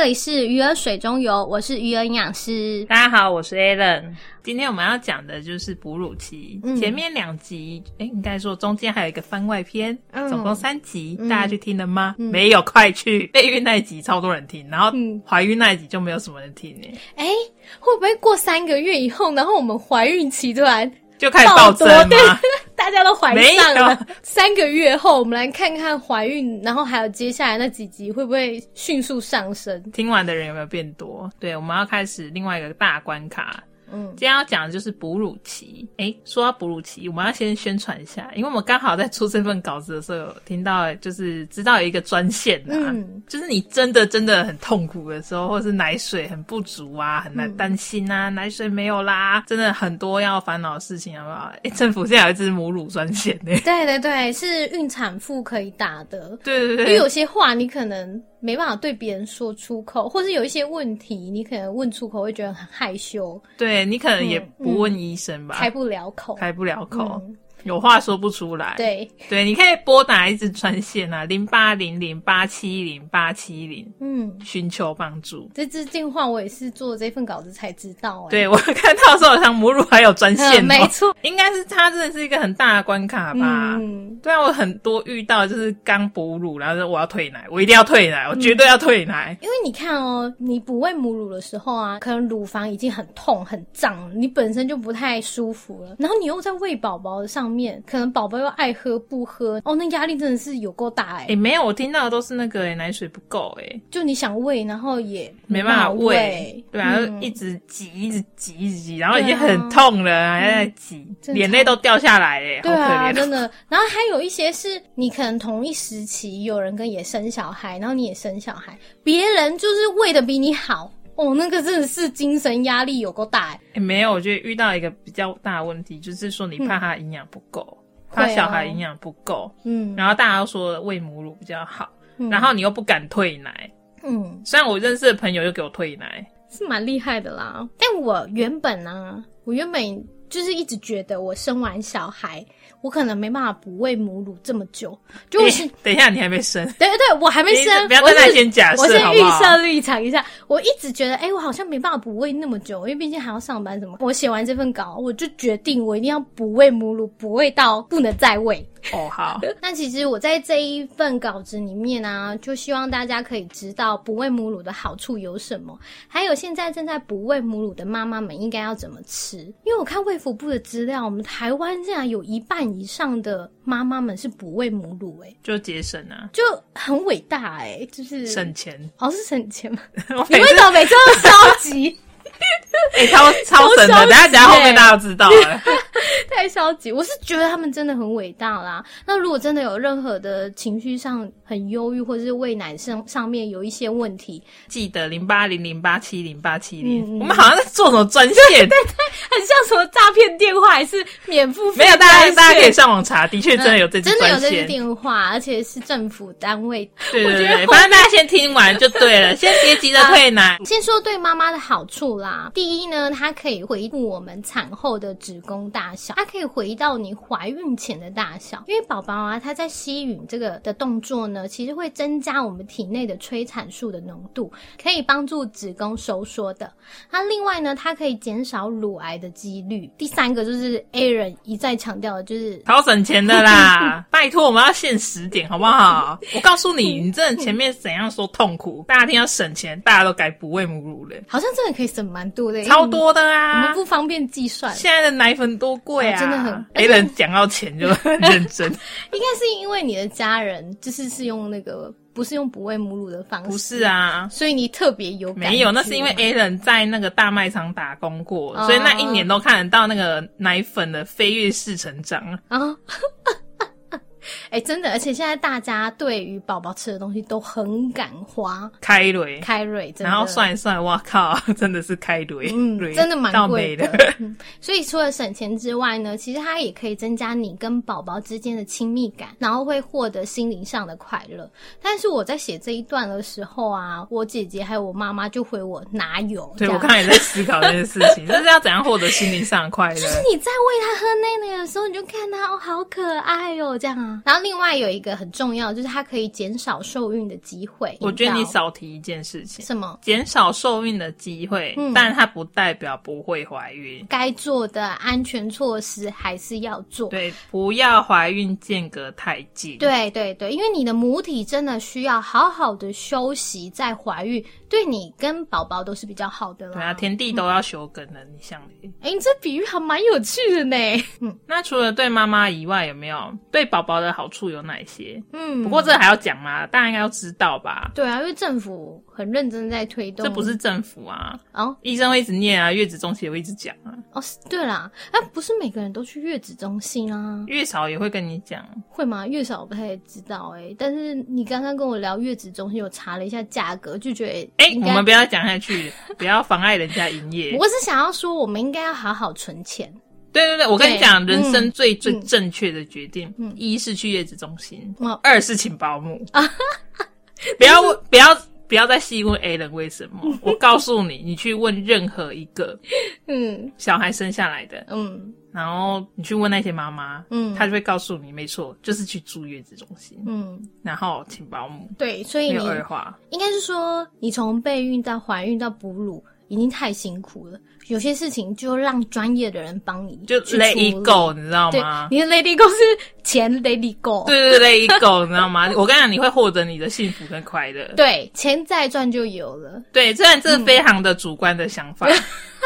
这里是鱼儿水中游，我是鱼儿营养师。大家好，我是 Alan。今天我们要讲的就是哺乳期，嗯前面两集，哎，应该说中间还有一个番外篇，嗯总共三集，嗯大家去听了吗？没有，快去！备孕那一集超多人听，然后嗯怀孕那一集就没有什么人听诶，哎，会不会过三个月以后，然后我们怀孕期突然就开始暴增多？对吗？，大家都怀上了。三个月后，我们来看看怀孕，然后还有接下来那几集会不会迅速上升？听完的人有没有变多？对，我们要开始另外一个大关卡。嗯，今天要讲的就是哺乳期。诶，说到哺乳期，我们要先宣传一下，因为我们刚好在出这份稿子的时候，有听到就是知道有一个专线啊，嗯就是你真的真的很痛苦的时候，或是奶水很不足啊，很难担心啊，奶水没有啦，真的很多要烦恼的事情，好不好？诶，政府现在有一支母乳专线呢、对对对，是孕产妇可以打的。对对对因为有些话你可能没办法对别人说出口，或是有一些问题你可能问出口会觉得很害羞，对，你可能也嗯不问医生吧，开不了口。开不了口，嗯有话说不出来。对，对，你可以拨打一支专线啊，零八零零八七零八七零，嗯，寻求帮助。这支电话我也是做这份稿子才知道、哎，对我看到的时候，好像母乳还有专线、没错，应该是它真的是一个很大的关卡吧。嗯，对啊，我很多遇到就是刚哺乳，然后说我要退奶，我一定要退奶，我绝对要退奶。因为你看哦，你不喂母乳的时候啊，可能乳房已经很痛很胀，你本身就不太舒服了，然后你又在喂宝宝的上面，可能宝宝又爱喝不喝，哦，那压力真的是有够大哎、诶，没有，我听到的都是那个、诶奶水不够，哎，就你想喂，然后也没办法喂。喂，，对啊，嗯。就一直挤，一直挤，一直挤，然后已经很痛了，还在挤，眼泪都掉下来，哎，好可对啊。真的。然后还有一些是你可能同一时期有人跟也生小孩，然后你也生小孩，别人就是喂的比你好，哦，那个真的是精神压力有够大没有，我觉得遇到一个比较大的问题，就是说你怕他营养不够，怕小孩营养不够，嗯。然后大家都说喂母乳比较好，嗯。然后你又不敢退奶。嗯，虽然我认识的朋友又给我退奶，是蛮厉害的啦。但我原本呢、我原本就是一直觉得我生完小孩，我可能没办法不喂母乳这么久，就是。欸等一下你还没生，对对对，我还没生，不要在那先假设我先预设立场一下，我一直觉得，哎、我好像没办法不喂那么久，因为毕竟还要上班什么。我写完这份稿，我就决定我一定要不喂母乳，不喂到不能再喂。哦好，那其实我在这一份稿子里面啊，就希望大家可以知道不喂母乳的好处有什么，还有现在正在不喂母乳的妈妈们应该要怎么吃。因为我看卫福部的资料，我们台湾竟然有一半以上的妈妈们是不喂母乳、欸，就节省啊，就很伟大哎、就是省钱。哦是省钱吗？你为什么每次都着急？哎、超超省的，等下等下后面欸大家都知道了。太消极，我是觉得他们真的很伟大啦。那如果真的有任何的情绪上很忧郁，或者是喂奶上上面有一些问题，记得零八零零八七零八七零，我们好像在做什么专线，对对很像什么诈骗电话，还是免付费没有，大家大家可以上网查，的确真的有这支真的有这支专线。电话，而且是政府单位。对对反正大家先听完就对了，先别急着退奶。先说对妈妈的好处啦，第一呢，它可以回顾我们产后的子宫大小，它可以回到你怀孕前的大小，因为宝宝啊，他在吸吮这个的动作呢，其实会增加我们体内的催产素的浓度，可以帮助子宫收缩的。那另外呢，它可以减少乳癌的几率。第三个就是 A 人一再强调的，就是超省钱的啦！拜托，我们要现实点好不好？我告诉你，你真的前面怎样说痛苦，大家听要省钱，大家都改不喂母乳了，好像真的可以省蛮多的，超多的啊我啊们！不方便计算。现在的奶粉多贵啊，哦真的很 A 人讲到钱就很 认真，应该是因为你的家人就是是用那个不是用不喂母乳的方式，不是，啊。所以你特别有感没有，那是因为 A 人在那个大卖场打工过，哦所以那一年都看得到那个奶粉的飞跃式成长。啊。哎、真的，而且现在大家对于宝宝吃的东西都很敢花，开蕊，开瑞，然后算一算，哇靠，真的是开蕊，嗯，真的蛮到贵的。。嗯所以除了省钱之外呢，其实它也可以增加你跟宝宝之间的亲密感，然后会获得心灵上的快乐。但是我在写这一段的时候啊，我姐姐还有我妈妈就回我哪有？对，我刚才也在思考这件事情，就是要怎样获得心灵上的快乐。就是你在喂他喝奶奶的时候，你就看他哦，好可爱哦，这样啊。啊，然后另外有一个很重要，就是它可以减少受孕的机会。我觉得你少提一件事情，什么？减少受孕的机会，嗯但它不代表不会怀孕。该做的安全措施还是要做。对，不要怀孕间隔太近。，对对对，因为你的母体真的需要好好的休息再怀孕，对你跟宝宝都是比较好的啦。对啊，田地都要修耕了，你想你？哎，你这比喻还蛮有趣的呢。嗯那除了对妈妈以外，有没有对宝宝的好处有哪些？嗯，不过这还要讲吗？大家应该要知道吧？对啊，因为政府很认真在推动。这不是政府啊，哦医生会一直念啊，月子中心也会一直讲啊，哦，是对啦，啊，不是每个人都去月子中心啊，月嫂也会跟你讲。会吗？月嫂不太知道哎、但是你刚刚跟我聊月子中心，我查了一下价格，就觉得哎、我们不要讲下去，不要妨碍人家营业。我是想要说，我们应该要好好存钱。对对对，我跟你讲，人生最最嗯正确的决定，嗯一是去月子中心，哦二是请保姆。不要问，不要不要再细问 A 人为什么。我告诉你，你去问任何一个嗯小孩生下来的，嗯然后你去问那些妈妈，嗯她就会告诉你，没错，就是去住月子中心，嗯，然后请保姆，对，所以没你有二话。应该是说，你从备孕到怀孕到哺乳，已经太辛苦了。有些事情就让专业的人帮你就去 let 处 it go，你知道对吗，？你的 Lady Go 是钱 Lady Go，对对对，let it go，你知道吗？我跟你讲，你会获得你的幸福跟快乐。对，钱再赚就有了。对，虽然这是非常的主观的想法，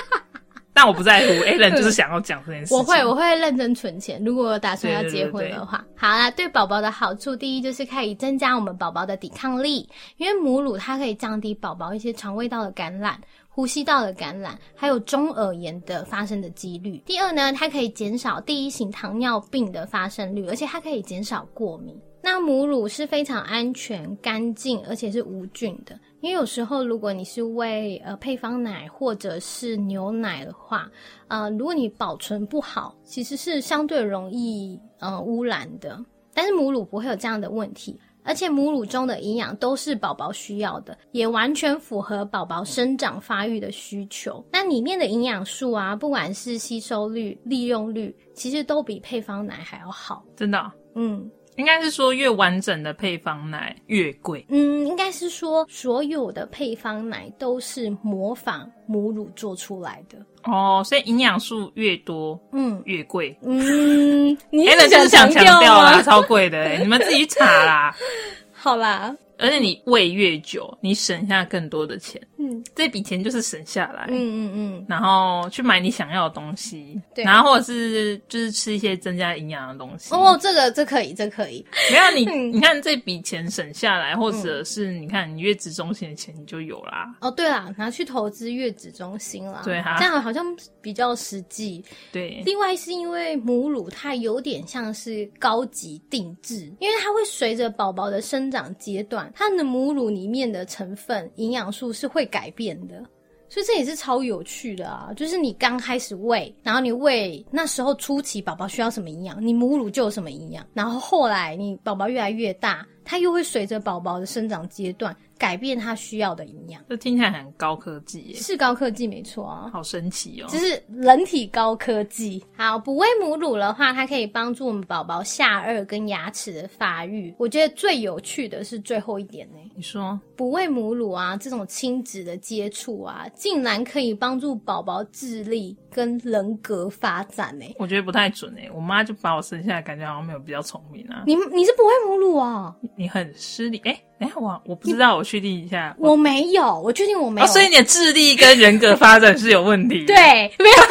但我不在乎。A 人就是想要讲这件事情。我会，我会认真存钱。如果我打算要结婚对的话，好啦，对宝宝的好处，第一就是可以增加我们宝宝的抵抗力，因为母乳它可以降低宝宝一些肠胃道的感染。呼吸道的感染，还有中耳炎的发生的几率。第二呢，它可以减少第一型糖尿病的发生率，而且它可以减少过敏。那母乳是非常安全、干净，而且是无菌的。因为有时候，如果你是喂呃配方奶或者是牛奶的话，呃，如果你保存不好，其实是相对容易呃污染的。但是母乳不会有这样的问题，而且母乳中的营养都是宝宝需要的，也完全符合宝宝生长发育的需求。那里面的营养素啊，不管是吸收率、利用率，其实都比配方奶还要好。真的哦、嗯应该是说越完整的配方奶越贵。嗯，应该是说所有的配方奶都是模仿母乳做出来的。哦，所以营养素越多嗯越贵。嗯，你人就是想强调调啦，吗？超贵的、欸，你们自己查啦。好啦，而且你喂越久，你省下更多的钱，嗯这笔钱就是省下来。嗯嗯嗯，然后去买你想要的东西，对然后或者是就是吃一些增加营养的东西。哦，这个这可以，这可以。没有你，嗯你看这笔钱省下来，或者是你看你月子中心的钱你就有啦。哦，对啦，拿去投资月子中心啦，对啊这样好像比较实际。对，另外是因为母乳它有点像是高级定制，因为它会随着宝宝的生长阶段，它的母乳里面的成分营养素是会改变的。所以这也是超有趣的啊！就是你刚开始喂，然后你喂那时候初期宝宝需要什么营养，你母乳就有什么营养，然后后来你宝宝越来越大，它又会随着宝宝的生长阶段改变它需要的营养。这听起来很高科技耶，是高科技没错啊，好神奇哦。就是人体高科技。好，哺喂母乳的话，它可以帮助我们宝宝下颚跟牙齿的发育。我觉得最有趣的是最后一点呢、你说哺喂母乳啊，这种亲子的接触啊，竟然可以帮助宝宝智力跟人格发展呢、我觉得不太准诶，我妈就把我生下来，感觉好像没有比较聪明啊。你你是不会母乳啊？你很失礼一下我我不知道，我确定一下。我没有，我确定我没有。哦，所以你的智力跟人格发展是有问题。对，，没有，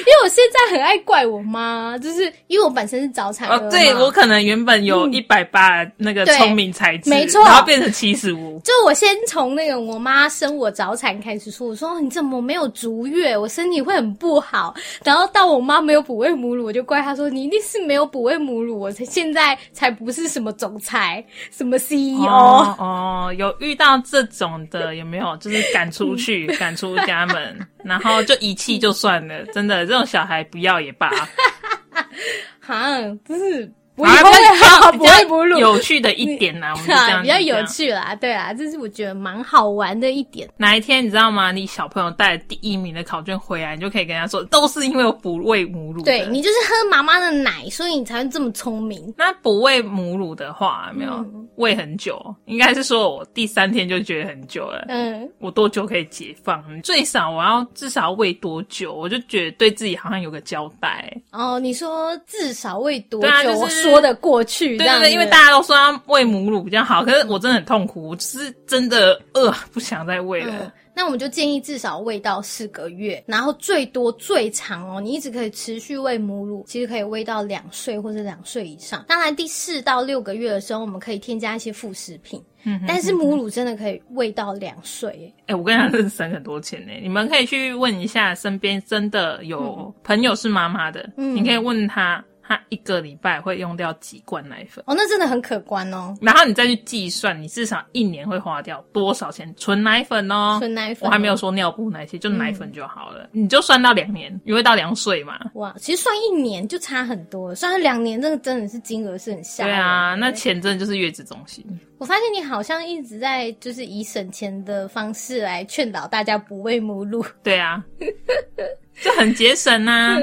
因为我现在很爱怪我妈，就是因为我本身是早产儿哦，对我可能原本有嗯一百八那个聪明才智，没错然后变成七十五。就我先从那个我妈生我早产开始说，我说、哦你怎么没有足月，我身体会很不好。然后到我妈没有哺喂母乳，我就怪她说你一定是没有哺喂母乳，我才现在才不是什么总裁，什么 CEO。哦哦，有遇到这种的有没有？就是赶出去，赶出家门，然后就遗弃就算了。真的，这种小孩不要也罢。哈，就是 不会好，不会哺乳。有趣的一点呢，我们就这样 比较有趣啦，对啊，这是我觉得蛮好玩的一点。哪一天你知道吗？你小朋友带第一名的考卷回来，你就可以跟他说，都是因为我哺喂母乳。对你就是喝妈妈的奶，所以你才会这么聪明。那哺喂母乳的话，没有喂很久，应该是说我第三天就觉得很久了。嗯，我多久可以解放？最少我要至少喂多久？我就觉得对自己好像有个交代。哦，你说至少喂多久？我说得过去，对对对，因为大家都说喂母乳比较好，可是我真的很痛苦，我是真的饿，不想再喂了。那我们就建议至少喂到四个月，然后最多最长哦，你一直可以持续喂母乳，其实可以喂到两岁或者两岁以上。当然，第四到六个月的时候，我们可以添加一些副食品。嗯，但是母乳真的可以喂到两岁。哎，我跟你讲，这是省很多钱呢。你们可以去问一下身边真的有朋友是妈妈的，你可以问他。他一个礼拜会用掉几罐奶粉？哦，那真的很可观哦。然后你再去计算，你至少一年会花掉多少钱？纯奶粉哦，纯奶粉。我还没有说尿布那些，就奶粉就好了。你就算到两年，你会到两岁嘛？哇，其实算一年就差很多，算两年，这个真的是金额是很吓对啊，那钱真的就是月子中心。我发现你好像一直在就是以省钱的方式来劝导大家不喂母乳。对啊。就很节省呐，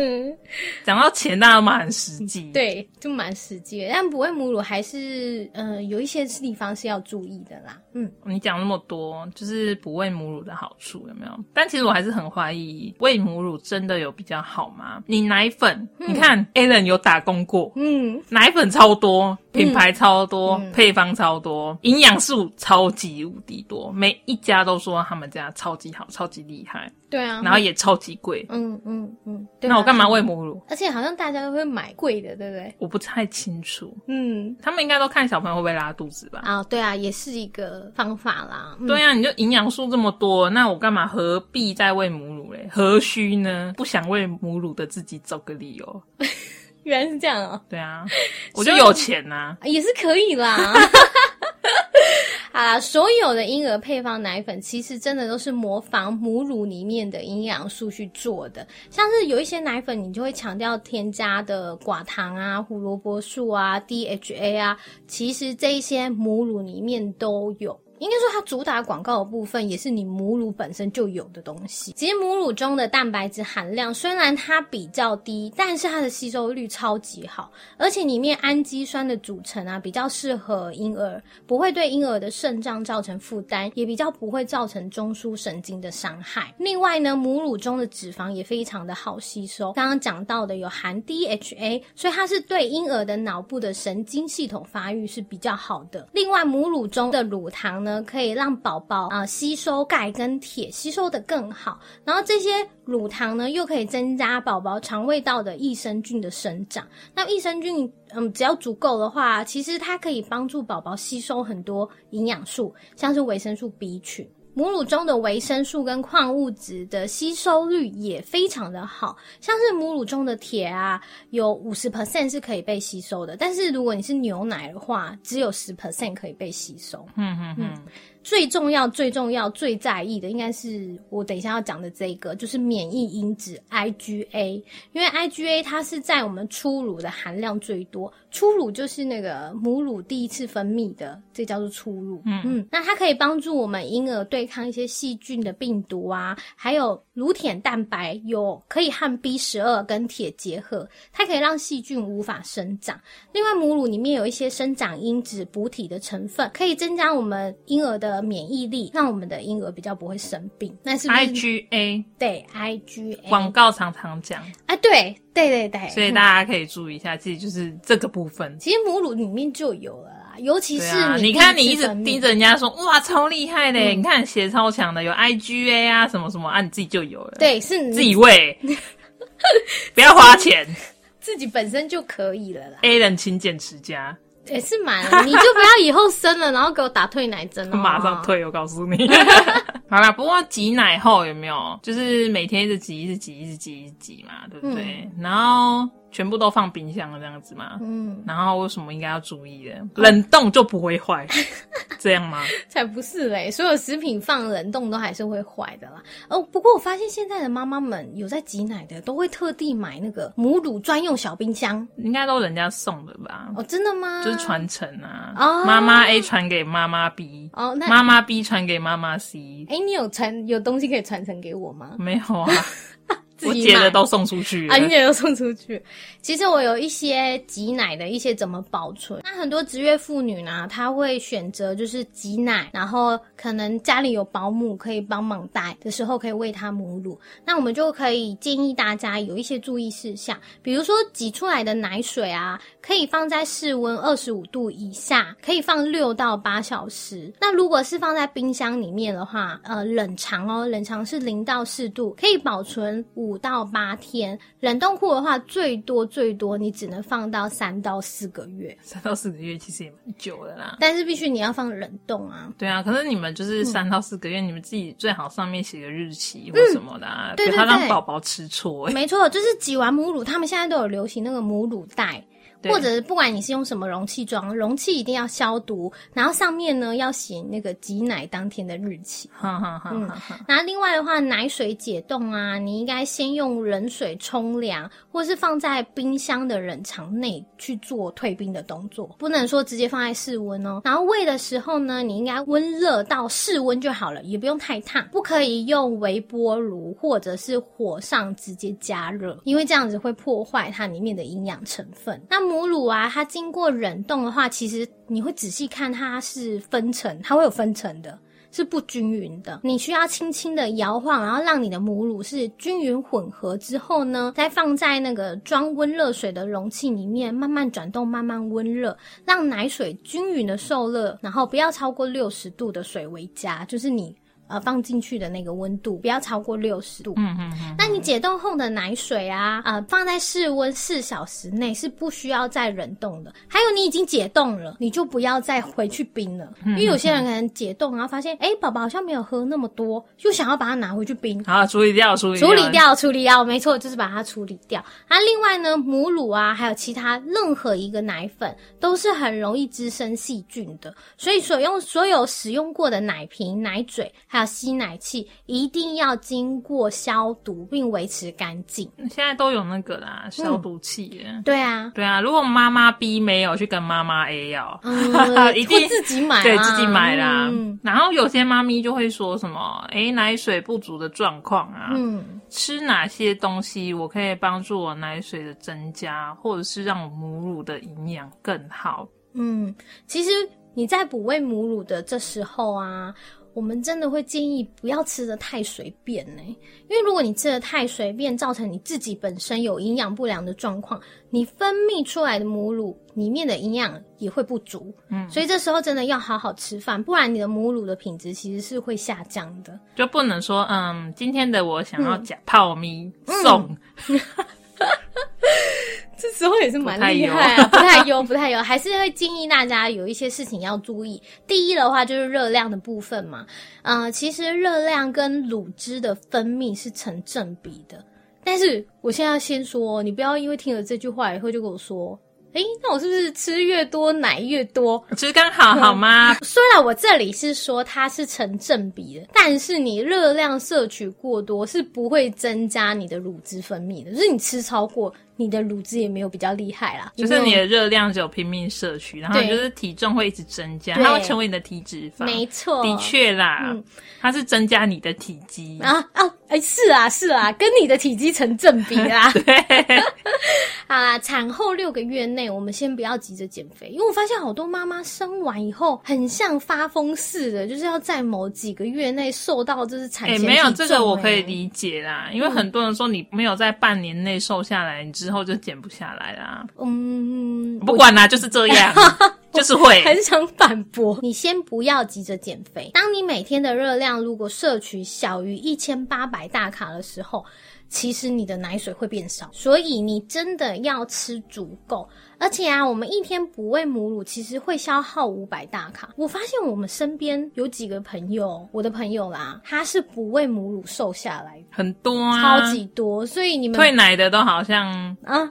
讲到钱，大家蛮实际。对，就蛮实际。但不喂母乳还是，呃，有一些地方是要注意的啦。嗯，你讲那么多，就是不喂母乳的好处有没有？但其实我还是很怀疑，喂母乳真的有比较好吗？你奶粉，你看 a l a n 有打工过，嗯，奶粉超多，品牌超多，配方超多，营养素超级无敌多，每一家都说他们家超级好，超级厉害。对啊，然后也超级贵。嗯嗯嗯，那我干嘛喂母乳？而且好像大家都会买贵的，对不对？我不太清楚。嗯，他们应该都看小朋友会不会拉肚子吧？啊，对啊，也是一个方法啦。对啊，你就营养素这么多，那我干嘛何必再喂母乳嘞？何须呢？不想喂母乳的自己找个理由。原来是这样啊！对啊，我就有钱呐，也是可以啦。好啦，所有的婴儿配方奶粉其实真的都是模仿母乳里面的营养素去做的，像是有一些奶粉，你就会强调添加的寡糖啊、胡萝卜素啊、DHA 啊，其实这一些母乳里面都有。应该说，它主打广告的部分也是你母乳本身就有的东西。其实母乳中的蛋白质含量虽然它比较低，但是它的吸收率超级好，而且里面氨基酸的组成啊比较适合婴儿，不会对婴儿的肾脏造成负担，也比较不会造成中枢神经的伤害。另外呢，母乳中的脂肪也非常的好吸收。刚刚讲到的有含 DHA，所以它是对婴儿的脑部的神经系统发育是比较好的。另外，母乳中的乳糖呢。可以让宝宝啊吸收钙跟铁吸收的更好，然后这些乳糖呢又可以增加宝宝肠胃道的益生菌的生长。那益生菌嗯只要足够的话，其实它可以帮助宝宝吸收很多营养素，像是维生素 B 群。母乳中的维生素跟矿物质的吸收率也非常的好，像是母乳中的铁啊，有五十 percent 是可以被吸收的，但是如果你是牛奶的话，只有十 percent 可以被吸收。嗯嗯嗯。最重要、最重要、最在意的，应该是我等一下要讲的这个，就是免疫因子 IgA。因为 IgA 它是在我们初乳的含量最多，初乳就是那个母乳第一次分泌的，这叫做初乳。嗯嗯，那它可以帮助我们婴儿对抗一些细菌的病毒啊，还有乳铁蛋白有可以和 B 十二跟铁结合，它可以让细菌无法生长。另外，母乳里面有一些生长因子补体的成分，可以增加我们婴儿的。的免疫力让我们的婴儿比较不会生病，那是 I G A 对 I G A 广告常常讲。啊，对对对对，所以大家可以注意一下，自己就是这个部分。其实母乳里面就有了啦，尤其是你看你一直盯着人家说哇超厉害的，你看写超强的有 I G A 啊什么什么啊，你自己就有了，对，是自己喂，不要花钱，自己本身就可以了啦。A 人勤俭持家。也是蛮，你就不要以后生了，然后给我打退奶针哦。马上退，我告诉你。好啦，不过挤奶后有没有，就是每天一直挤，一直挤，一直挤，一直挤嘛，对不对？然后全部都放冰箱了这样子吗？嗯，然后有什么应该要注意的？冷冻就不会坏，这样吗？才不是嘞！所有食品放冷冻都还是会坏的啦。哦，不过我发现现在的妈妈们有在挤奶的，都会特地买那个母乳专用小冰箱，应该都人家送的吧？哦，真的吗？就是传承啊，哦妈妈 A 传给妈妈 B，哦，那妈妈 B 传给妈妈 C。哎，你有传有东西可以传承给我吗？没有啊。我姐的都送出去啊，你姐都送出去。其实我有一些挤奶的一些怎么保存。那很多职业妇女呢，她会选择就是挤奶，然后可能家里有保姆可以帮忙带的时候，可以喂她母乳。那我们就可以建议大家有一些注意事项，比如说挤出来的奶水啊，可以放在室温二十五度以下，可以放六到八小时。那如果是放在冰箱里面的话，呃，冷藏哦，冷藏是零到四度，可以保存五。五到八天，冷冻库的话，最多最多你只能放到三到四个月。三到四个月其实也蛮久的啦，但是必须你要放冷冻啊。对啊，可是你们就是三到四个月，你们自己最好上面写个日期或什么的啊，不要让宝宝吃错。没错，就是挤完母乳，他们现在都有流行那个母乳袋。或者不管你是用什么容器装，容器一定要消毒，然后上面呢要写那个挤奶当天的日期。哈哈哈。嗯，那另外的话，奶水解冻啊，你应该先用冷水冲凉，或是放在冰箱的冷藏内去做退冰的动作，不能说直接放在室温哦。然后喂的时候呢，你应该温热到室温就好了，也不用太烫，不可以用微波炉或者是火上直接加热，因为这样子会破坏它里面的营养成分。那母乳啊，它经过冷冻的话，其实你会仔细看，它是分层，它会有分层的，是不均匀的。你需要轻轻的摇晃，然后让你的母乳是均匀混合之后呢，再放在那个装温热水的容器里面，慢慢转动，慢慢温热，让奶水均匀的受热，然后不要超过六十度的水为佳，就是你。呃，放进去的那个温度不要超过六十度。嗯嗯嗯。那你解冻后的奶水啊，呃，放在室温四小时内是不需要再冷冻的。还有，你已经解冻了，你就不要再回去冰了，因为有些人可能解冻然后发现，哎，宝宝好像没有喝那么多，就想要把它拿回去冰。好，处理掉，处理处理掉，处理掉，没错，就是把它处理掉。那另外呢，母乳啊，还有其他任何一个奶粉都是很容易滋生细菌的，所以所用所有使用过的奶瓶、奶嘴。还有吸奶器一定要经过消毒并维持干净。现在都有那个啦，消毒器。对啊，对啊。如果妈妈 B 没有去跟妈妈 A 要，一定自己买，对自己买啦。然后有些妈咪就会说什么：“哎，奶水不足的状况啊，嗯，吃哪些东西我可以帮助我奶水的增加，或者是让我母乳的营养更好？”嗯，其实你在补喂母乳的这时候啊。我们真的会建议不要吃的太随便呢，因为如果你吃的太随便，造成你自己本身有营养不良的状况，你分泌出来的母乳里面的营养也会不足。嗯，所以这时候真的要好好吃饭，不然你的母乳的品质其实是会下降的。就不能说，嗯，今天的我想要假泡咪送。这时候也是蛮厉害啊，不太优，不太优，还是会建议大家有一些事情要注意。第一的话就是热量的部分嘛，呃，其实热量跟乳汁的分泌是成正比的。但是我现在要先说，你不要因为听了这句话以后就跟我说。哎，那我是不是吃越多奶越多？其实刚好好吗？虽然我这里是说它是成正比的，但是你热量摄取过多是不会增加你的乳汁分泌的，就是你吃超过。你的乳汁也没有比较厉害啦，就是你的热量只有拼命摄取，然后就是体重会一直增加，它会成为你的体脂肪。没错，的确啦，它是增加你的体积啊啊！哎，是啊是啊，跟你的体积成正比啦。对，好啦，产后六个月内，我们先不要急着减肥，因为我发现好多妈妈生完以后，很像发疯似的，就是要在某几个月内瘦到就是产前没有这个我可以理解啦，因为很多人说你没有在半年内瘦下来，你之后就减不下来啦。嗯，不管啦，就是这样，就是会。很想反驳你，先不要急着减肥。当你每天的热量如果摄取小于一千八百大卡的时候，其实你的奶水会变少，所以你真的要吃足够。而且啊，我们一天不喂母乳其实会消耗五百大卡。我发现我们身边有几个朋友，我的朋友啦，他是不喂母乳瘦下来很多啊，超级多。所以你们退奶的都好像啊，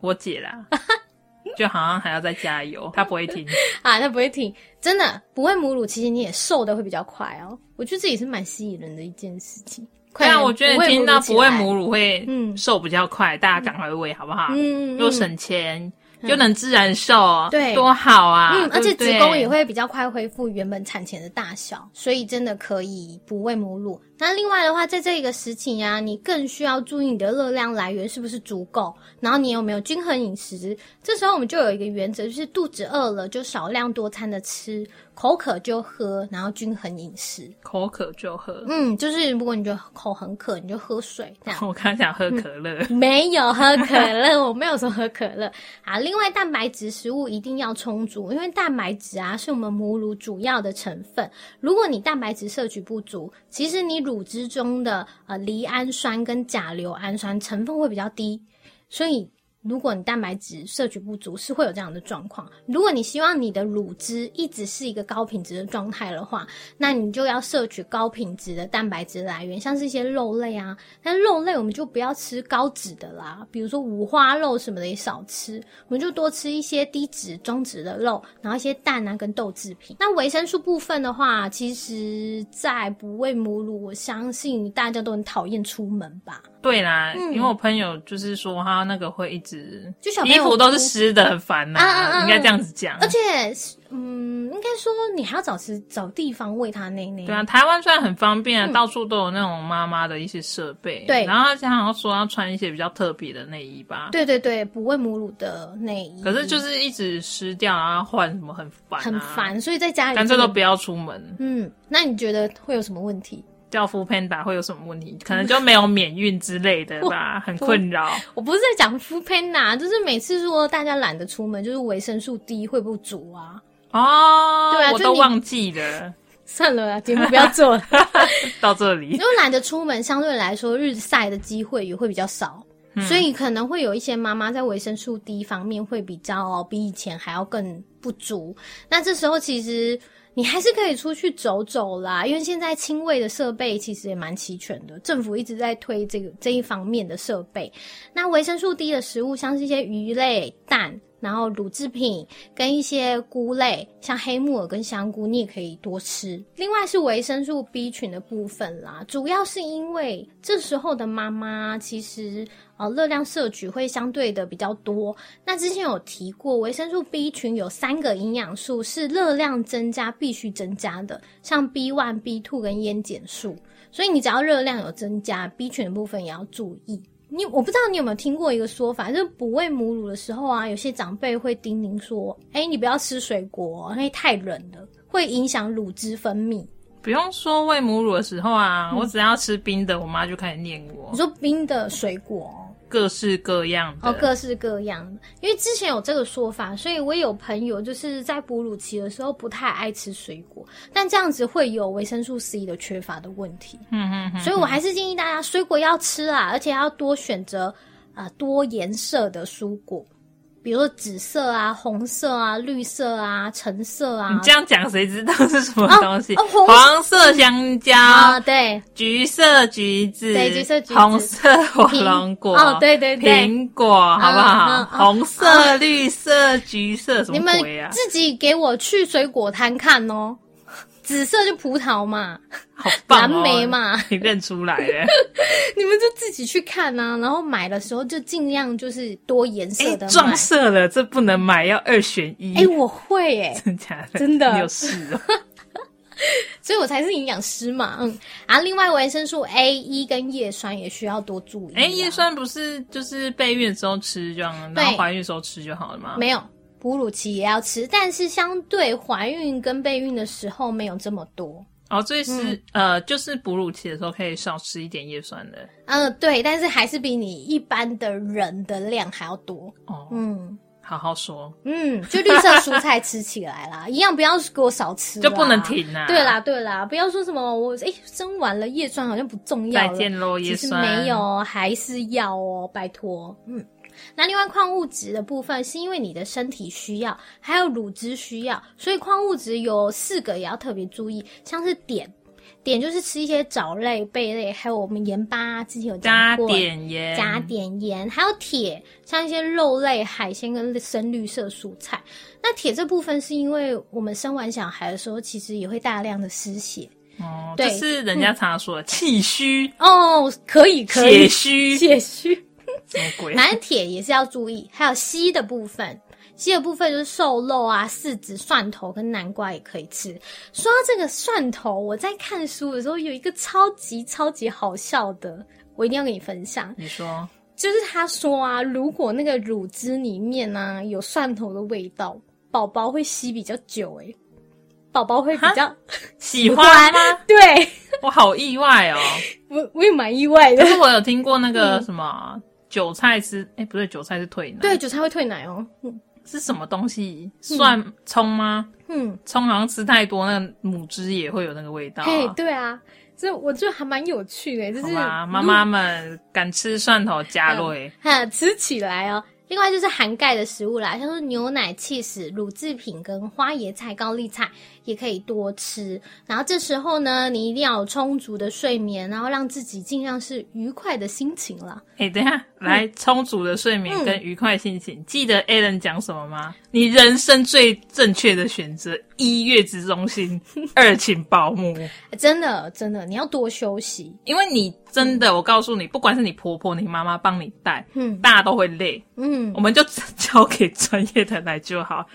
我姐啦，就好像还要再加油，她不会停 啊，她不会停，真的不喂母乳，其实你也瘦的会比较快哦。我觉得这也是蛮吸引人的一件事情。对啊，我觉得听到不喂母乳会瘦比较快，大家赶快喂好不好？嗯，又省钱。又能自然瘦，对，多好啊！嗯，而且子宫也会比较快恢复原本产前的大小，所以真的可以不喂母乳。那另外的话，在这个时期啊，你更需要注意你的热量来源是不是足够，然后你有没有均衡饮食。这时候我们就有一个原则，就是肚子饿了就少量多餐的吃。口渴就喝，然后均衡饮食。口渴就喝，嗯，就是如果你觉得口很渴，你就喝水。这样。我刚想喝可乐，没有喝可乐，我没有说喝可乐。啊，另外蛋白质食物一定要充足，因为蛋白质啊是我们母乳主要的成分。如果你蛋白质摄取不足，其实你乳汁中的呃离氨酸跟甲硫氨酸成分会比较低，所以。如果你蛋白质摄取不足，是会有这样的状况。如果你希望你的乳汁一直是一个高品质的状态的话，那你就要摄取高品质的蛋白质来源，像是一些肉类啊。但肉类我们就不要吃高脂的啦，比如说五花肉什么的也少吃，我们就多吃一些低脂、中脂的肉，然后一些蛋啊跟豆制品。那维生素部分的话，其实在不喂母乳，我相信大家都很讨厌出门吧。对啦，因为我朋友就是说他那个会一直，就小衣服都是湿的，很烦呐，应该这样子讲。而且，嗯，应该说你还要找时找地方喂他内内。对啊，台湾虽然很方便啊，到处都有那种妈妈的一些设备。对，然后他好像说要穿一些比较特别的内衣吧。对对对，不喂母乳的内衣。可是就是一直湿掉，然后换什么很烦，很烦。所以在家里干脆都不要出门。嗯，那你觉得会有什么问题？叫 Full Panda 会有什么问题？可能就没有免运之类的吧，很困扰。我不是在讲 Full Panda，就是每次说大家懒得出门，就是维生素 D 会不足啊。哦，对啊，我都忘记了。算了，节目不要做了。到这里，因为懒得出门，相对来说日晒的机会也会比较少，所以可能会有一些妈妈在维生素 D 方面会比较比以前还要更不足。那这时候其实。你还是可以出去走走啦，因为现在轻卫的设备其实也蛮齐全的，政府一直在推这个这一方面的设备。那维生素 D 的食物，像是一些鱼类、蛋，然后乳制品跟一些菇类，像黑木耳跟香菇，你也可以多吃。另外是维生素 B 群的部分啦，主要是因为这时候的妈妈其实。呃，热量摄取会相对的比较多。那之前有提过，维生素 B 群有三个营养素是热量增加必须增加的，像 B one、B two 跟烟碱素。所以你只要热量有增加，B 群的部分也要注意。你我不知道你有没有听过一个说法，就是哺喂母乳的时候啊，有些长辈会叮咛说：“哎，你不要吃水果，因为太冷了，会影响乳汁分泌。”不用说喂母乳的时候啊，我只要吃冰的，我妈就开始念我。你说冰的水果？各式各样的哦，各式各样的。因为之前有这个说法，所以我有朋友就是在哺乳期的时候不太爱吃水果，但这样子会有维生素 C 的缺乏的问题。嗯嗯，所以我还是建议大家水果要吃啊，而且要多选择啊多颜色的蔬果。比如说紫色啊、红色啊、绿色啊、橙色啊，你这样讲谁知道是什么东西？黄色香蕉，对，橘色橘子，对，橘色橘子，红色火龙果，哦，对对对，苹果，好不好？红色、绿色、橘色，什么鬼啊？自己给我去水果摊看哦。紫色就葡萄嘛，好棒蓝莓嘛，你认出来了？你们就自己去看呐，然后买的时候就尽量就是多颜色的。撞色了，这不能买，要二选一。哎，我会哎，真假的？真的有事哦。所以我才是营养师嘛，嗯。啊，另外维生素 A、E 跟叶酸也需要多注意。哎，叶酸不是就是备孕的时候吃就，然后怀孕时候吃就好了吗？没有。哺乳期也要吃，但是相对怀孕跟备孕的时候没有这么多哦。这是呃，就是哺乳期的时候可以少吃一点叶酸的。嗯，对，但是还是比你一般的人的量还要多哦。嗯，好好说。嗯，就绿色蔬菜吃起来啦，一样不要给我少吃，就不能停啊。对啦，对啦，不要说什么我哎生完了叶酸好像不重要了，再见喽叶酸，没有，还是要哦，拜托，嗯。那另外矿物质的部分，是因为你的身体需要，还有乳汁需要，所以矿物质有四个也要特别注意，像是碘，碘就是吃一些藻类、贝类，还有我们盐巴之前有加碘盐，加碘盐，还有铁，像一些肉类、海鲜跟深绿色蔬菜。那铁这部分是因为我们生完小孩的时候，其实也会大量的失血。哦，对这是人家常说的气虚、哦，可以可血以，虚，血虚。什么鬼？反正铁也是要注意，还有硒的部分。硒的部分就是瘦肉啊、柿子、蒜头跟南瓜也可以吃。说到这个蒜头，我在看书的时候有一个超级超级好笑的，我一定要跟你分享。你说就是他说啊，如果那个乳汁里面呢、有蒜头的味道，宝宝会吸比较久、欸，宝宝会比较喜欢吗？对我好意外哦！我我也蛮意外的可。是我有听过那个什么韭菜吃，哎、不对，韭菜是退奶，对，韭菜会退奶哦。嗯是什么东西？蒜葱吗？嗯，葱好像吃太多，那个母汁也会有那个味道、嘿，啊。对啊，这我觉得还蛮有趣的，就是妈妈们敢吃蒜头加瑞，哈吃起来哦。另外就是含钙的食物啦，像是牛奶、气死、乳制品跟花椰菜、高丽菜也可以多吃。然后这时候呢，你一定要有充足的睡眠，然后让自己尽量是愉快的心情啦。哎、等一下，来充足的睡眠嗯跟愉快心情。记得 Alan 讲什么吗？你人生最正确的选择：一月子中心，二请保姆。真的，真的，你要多休息。因为你真的，我告诉你，不管是你婆婆、你妈妈帮你带，嗯大家都会累，嗯，我们就 交给专业的来就好。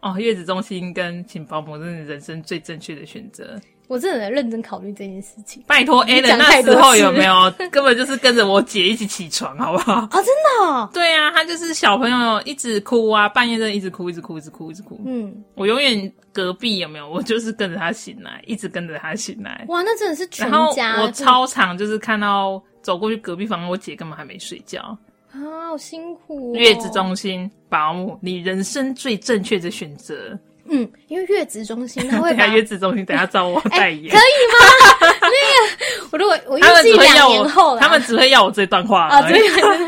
哦，月子中心跟请保姆，真是人生最正确的选择。我真的很认真考虑这件事情。拜托你 a l 讲 n 那时候有没有根本就是跟着我姐一起起床，好不好？哦，真的、哦，对啊，她就是小朋友一直哭啊，半夜真的一直哭，一直哭，一直哭，一直哭。嗯，我永远隔壁有没有？我就是跟着她醒来，一直跟着她醒来。哇，那真的是全然后。我超常就是看到走过去隔壁房，我姐根本还没睡觉。啊，好辛苦、哦。月子中心保姆，你人生最正确的选择。嗯，因为月子中心他会 等把下月子中心，等下找我代言。可以吗？那个，我如果我预计两年后啦他们只会要我这段话啊。对，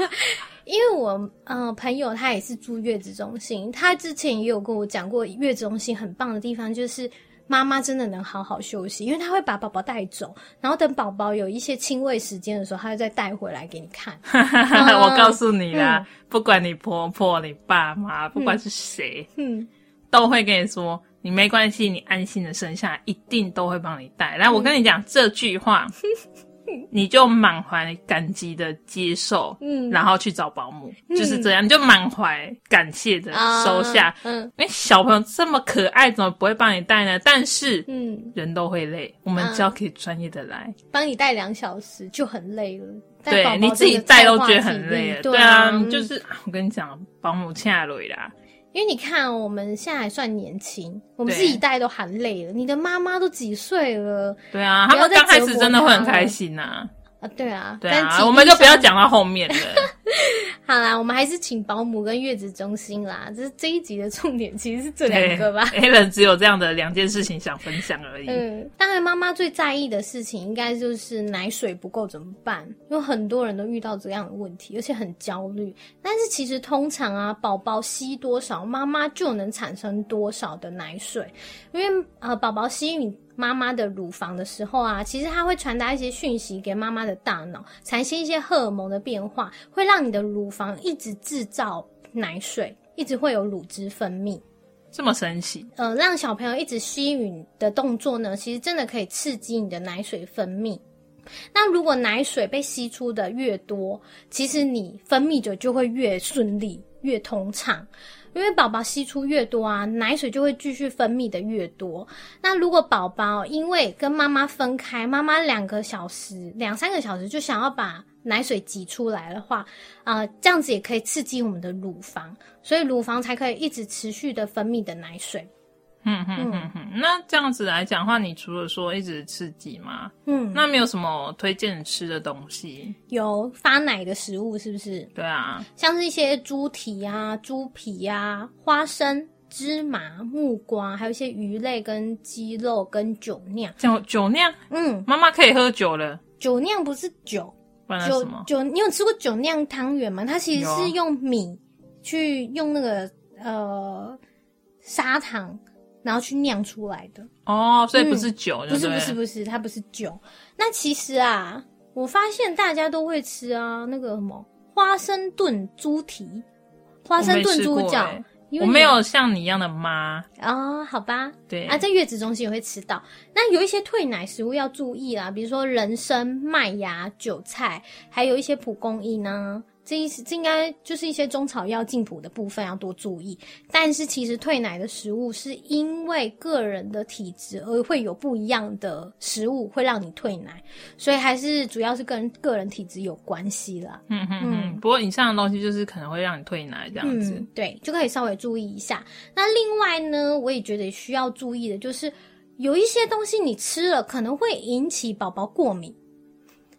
因为我呃朋友他也是住月子中心，他之前也有跟我讲过，月子中心很棒的地方就是。妈妈真的能好好休息，因为她会把宝宝带走，然后等宝宝有一些亲喂时间的时候，她会再带回来给你看。我告诉你啦，不管你婆婆、你爸妈，不管是谁，嗯，都会跟你说，你没关系，你安心的生下，一定都会帮你带。来，我跟你讲这句话，你就满怀感激的接受，嗯。然后去找保姆，就是这样，你就满怀感谢的收下。啊嗯。因为小朋友这么可爱，怎么不会帮你带呢？但是嗯，人都会累，我们交给专业的来。帮你带两小时就很累了，对你自己带都觉得很累了，对对啊，嗯。就是啊我跟你讲，保姆恰累啦，因为你看哦，我们现在还算年轻，我们对自己带都含泪了。你的妈妈都几岁了对啊，他们刚开始真的会很开心呐、啊？对啊，对啊，力我们就不要上讲到后面了。好啦，我们还是请保姆跟月子中心啦。这是这一集的重点，其实是这两个吧。a l n 只有这样的两件事情想分享而已。嗯，当然，妈妈最在意的事情应该就是奶水不够怎么办？因为很多人都遇到这样的问题，而且很焦虑。但是其实通常啊，宝宝吸多少，妈妈就能产生多少的奶水。因为呃，宝宝吸吮妈妈的乳房的时候啊，其实它会传达一些讯息给妈妈的大脑，产生一些荷尔蒙的变化，会让你的乳房一直制造奶水，一直会有乳汁分泌。这么神奇，呃，让小朋友一直吸吮的动作呢，其实真的可以刺激你的奶水分泌。那如果奶水被吸出的越多，其实你分泌的就会越顺利、越通畅。因为宝宝吸出越多啊，奶水就会继续分泌的越多。那如果宝宝因为跟妈妈分开，妈妈两个小时、两三个小时就想要把奶水挤出来的话，啊，这样子也可以刺激我们的乳房，所以乳房才可以一直持续的分泌的奶水。嗯哼哼哼。那这样子来讲的话，你除了说一直吃鸡嘛，嗯，那没有什么推荐吃的东西？有发奶的食物是不是？对啊，像是一些猪蹄啊、猪皮啊、花生、芝麻、木瓜，还有一些鱼类跟鸡肉跟酒酿。酒酒酿，嗯，妈妈可以喝酒了，酒酿不是酒，酒？酒，你有吃过酒酿汤圆吗？它其实是用米去用那个呃砂糖然后去酿出来的。哦，所以不是酒，不是不是不是，它不是酒。那其实啊，我发现大家都会吃啊，那个什么花生炖猪蹄、花生炖猪脚。我没有像你一样的妈哦，好吧，对啊，在月子中心也会吃到。那有一些退奶食物要注意啦，比如说人参、麦芽、韭菜，还有一些蒲公英呢。这意思，这应该就是一些中草药进补的部分要多注意。但是其实退奶的食物是因为个人的体质而会有不一样的食物会让你退奶，所以还是主要是跟个人体质有关系啦。嗯嗯嗯。不过以上的东西就是可能会让你退奶这样子，对，就可以稍微注意一下。那另外呢，我也觉得需要注意的就是有一些东西你吃了可能会引起宝宝过敏。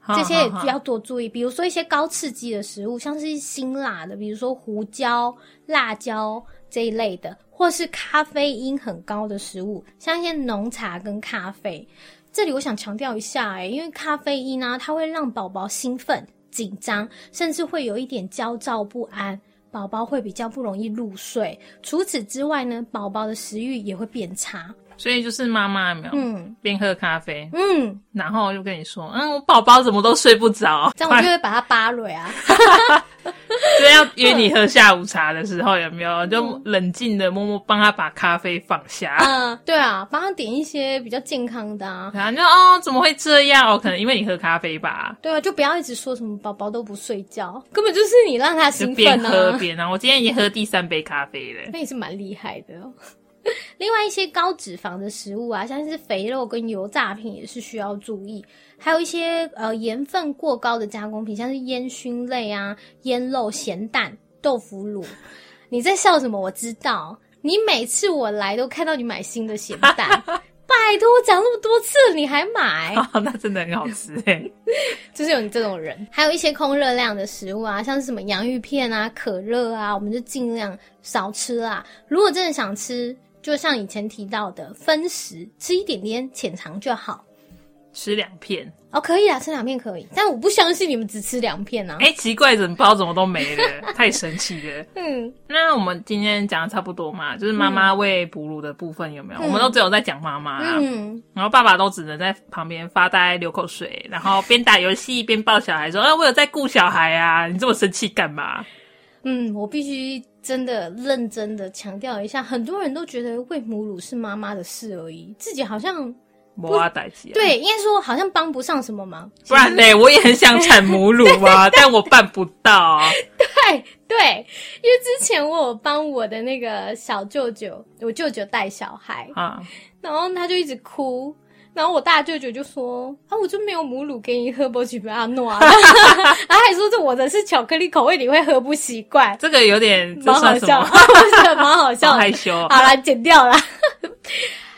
这些也要多注意，比如说一些高刺激的食物，像是辛辣的，比如说胡椒、辣椒这一类的，或是咖啡因很高的食物，像一些浓茶跟咖啡。这里我想强调一下，哎，因为咖啡因呢，它会让宝宝兴奋、紧张，甚至会有一点焦躁不安，宝宝会比较不容易入睡。除此之外呢，宝宝的食欲也会变差。所以就是妈妈有没有？嗯，边喝咖啡，嗯，然后就跟你说，嗯，我宝宝怎么都睡不着，这样我就会把他扒蕊啊。所以要约你喝下午茶的时候，有没有就冷静的默默帮他把咖啡放下？嗯，对啊，帮他点一些比较健康的啊。然后就哦，怎么会这样？哦，可能因为你喝咖啡吧。对啊，就不要一直说什么宝宝都不睡觉，根本就是你让他兴奋啊。边喝边啊，我今天已经喝第三杯咖啡了。那也是蛮厉害的。另外一些高脂肪的食物啊，像是肥肉跟油炸品也是需要注意，还有一些呃盐分过高的加工品，像是烟熏类啊、腌肉、咸蛋、豆腐乳。你在笑什么？我知道，你每次我来都看到你买新的咸蛋，拜托，我讲那么多次了，你还买？那真的很好吃哎，就是有你这种人。还有一些空热量的食物啊，像是什么洋芋片啊、可乐啊，我们就尽量少吃啦。如果真的想吃，就像以前提到的分食，吃一点点浅尝就好，吃两片哦，可以啊，吃两片可以，但我不相信你们只吃两片呢。哎，奇怪，怎么包怎么都没了，太神奇了。嗯，那我们今天讲的差不多嘛，就是妈妈喂哺乳的部分有没有？我们都只有在讲妈妈，嗯，然后爸爸都只能在旁边发呆流口水，然后边打游戏边抱小孩说：“哎，我有在顾小孩啊，你这么生气干嘛？”嗯，我必须。真的认真的强调一下，很多人都觉得喂母乳是妈妈的事而已，自己好像。对，应该说好像帮不上什么忙。不然呢，我也很想产母乳啊，但我办不到。对对，因为之前我有帮我的那个小舅舅，我舅舅带小孩啊，然后他就一直哭。然后我大舅舅就说：“啊，我就没有母乳给你喝，不去把它弄啊。”他还说：“这我的是巧克力口味，你会喝不习惯。”这个有点 蛮好笑，蛮好笑，害羞。好了，剪掉了。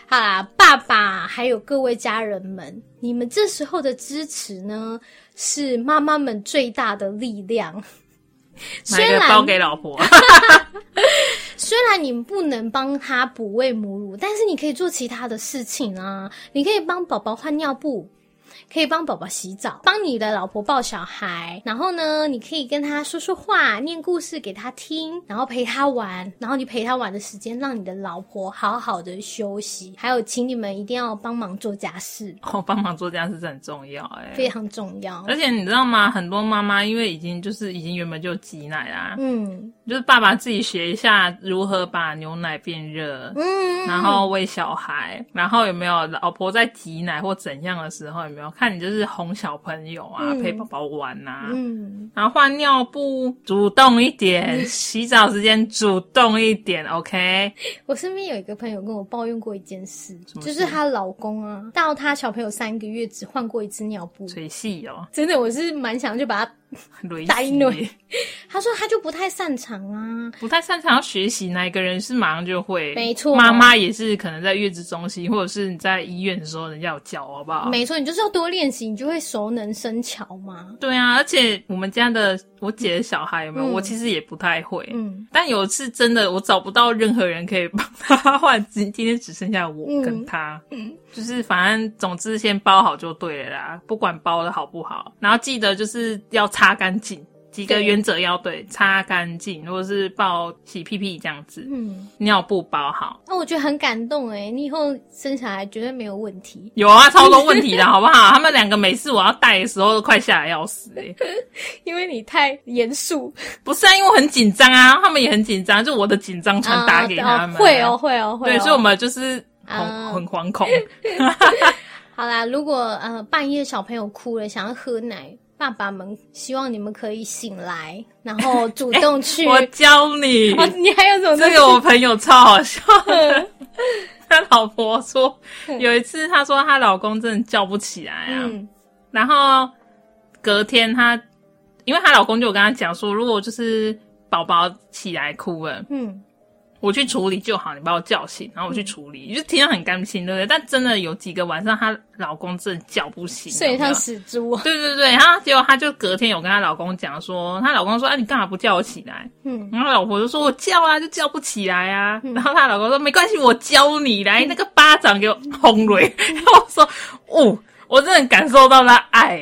好啦，爸爸还有各位家人们，你们这时候的支持呢，是妈妈们最大的力量。买个包给老婆。虽然你不能帮他补喂母乳，但是你可以做其他的事情啊！你可以帮宝宝换尿布。可以帮宝宝洗澡，帮你的老婆抱小孩，然后呢，你可以跟他说说话，念故事给他听，然后陪他玩，然后你陪他玩的时间，让你的老婆好好的休息。还有，请你们一定要帮忙做家事哦，帮忙做家事是很重要哎，非常重要。而且你知道吗？很多妈妈因为已经就是已经原本就挤奶啦，嗯，就是爸爸自己学一下如何把牛奶变热，嗯，然后喂小孩，然后有没有老婆在挤奶或怎样的时候有没有？看你就是哄小朋友啊，陪宝宝玩呐，嗯，然后换尿布，主动一点，洗澡时间主动一点，OK。我身边有一个朋友跟我抱怨过一件事，就是她老公啊，到她小朋友三个月只换过一次尿布，水细哦，真的，我是蛮想就把他。呆女，他说他就不太擅长啊，不太擅长要学习。哪一个人是马上就会？没错，妈妈也是可能在月子中心或者是你在医院的时候，人家有教，好不好？没错，你就是要多练习，你就会熟能生巧嘛。对啊，而且我们家的我姐的小孩有没有？我其实也不太会，嗯，但有次真的我找不到任何人可以帮他换，今今天只剩下我跟他，嗯，就是反正总之先包好就对了啦，不管包的好不好，然后记得就是要擦干净。几个原则要对，擦干净，或者是抱洗屁屁这样子，嗯，尿布包好。那我觉得很感动哎，你以后生小孩绝对没有问题。有啊，超多问题的 好不好？他们两个每次我要带的时候都快吓得要死哎，因为你太严肃。不是啊，因为我很紧张啊，他们也很紧张，就我的紧张传达给他们。会哦，会哦，会。对，所以我们就是很很惶恐。好啦，如果呃半夜小朋友哭了，想要喝奶。爸爸们希望你们可以醒来，然后主动去。我教你，你还有什么？这个我朋友超好笑的。他老婆说，有一次她说她老公真的叫不起来啊，然后隔天她，因为她老公就跟她讲说，如果就是宝宝起来哭了，嗯。我去处理就好，你把我叫醒，然后我去处理，就听到很甘心，对不对？但真的有几个晚上，她老公真的叫不醒，睡像死猪。对对对，然后结果她就隔天有跟她老公讲说，她老公说：“哎，你干嘛不叫我起来？”嗯，然后老婆就说：“我叫啊，就叫不起来啊。”然后她老公说：“没关系，我教你来，那个巴掌给我轰雷。”然后我说：“哦，我真的感受到他爱，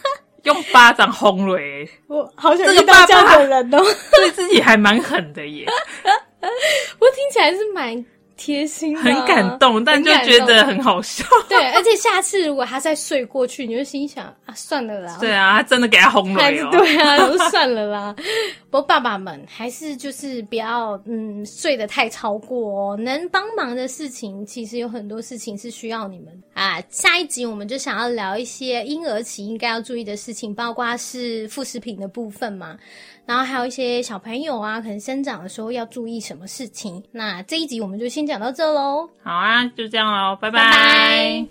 用巴掌轰雷。我好想遇到这样的人哦，对自己还蛮狠的耶。” 我听起来是蛮贴心，很感动，但就觉得很好笑。对，而且下次如果他再睡过去，你就心想啊，算了啦。对啊，他真的给他轰了哦。对啊，就算了啦。不过爸爸们还是就是不要嗯睡得太超过哦。能帮忙的事情其实有很多事情是需要你们啊。下一集我们就想要聊一些婴儿期应该要注意的事情，包括是副食品的部分嘛。然后还有一些小朋友啊，可能生长的时候要注意什么事情？那这一集我们就先讲到这喽。好啊，就这样喽，拜拜。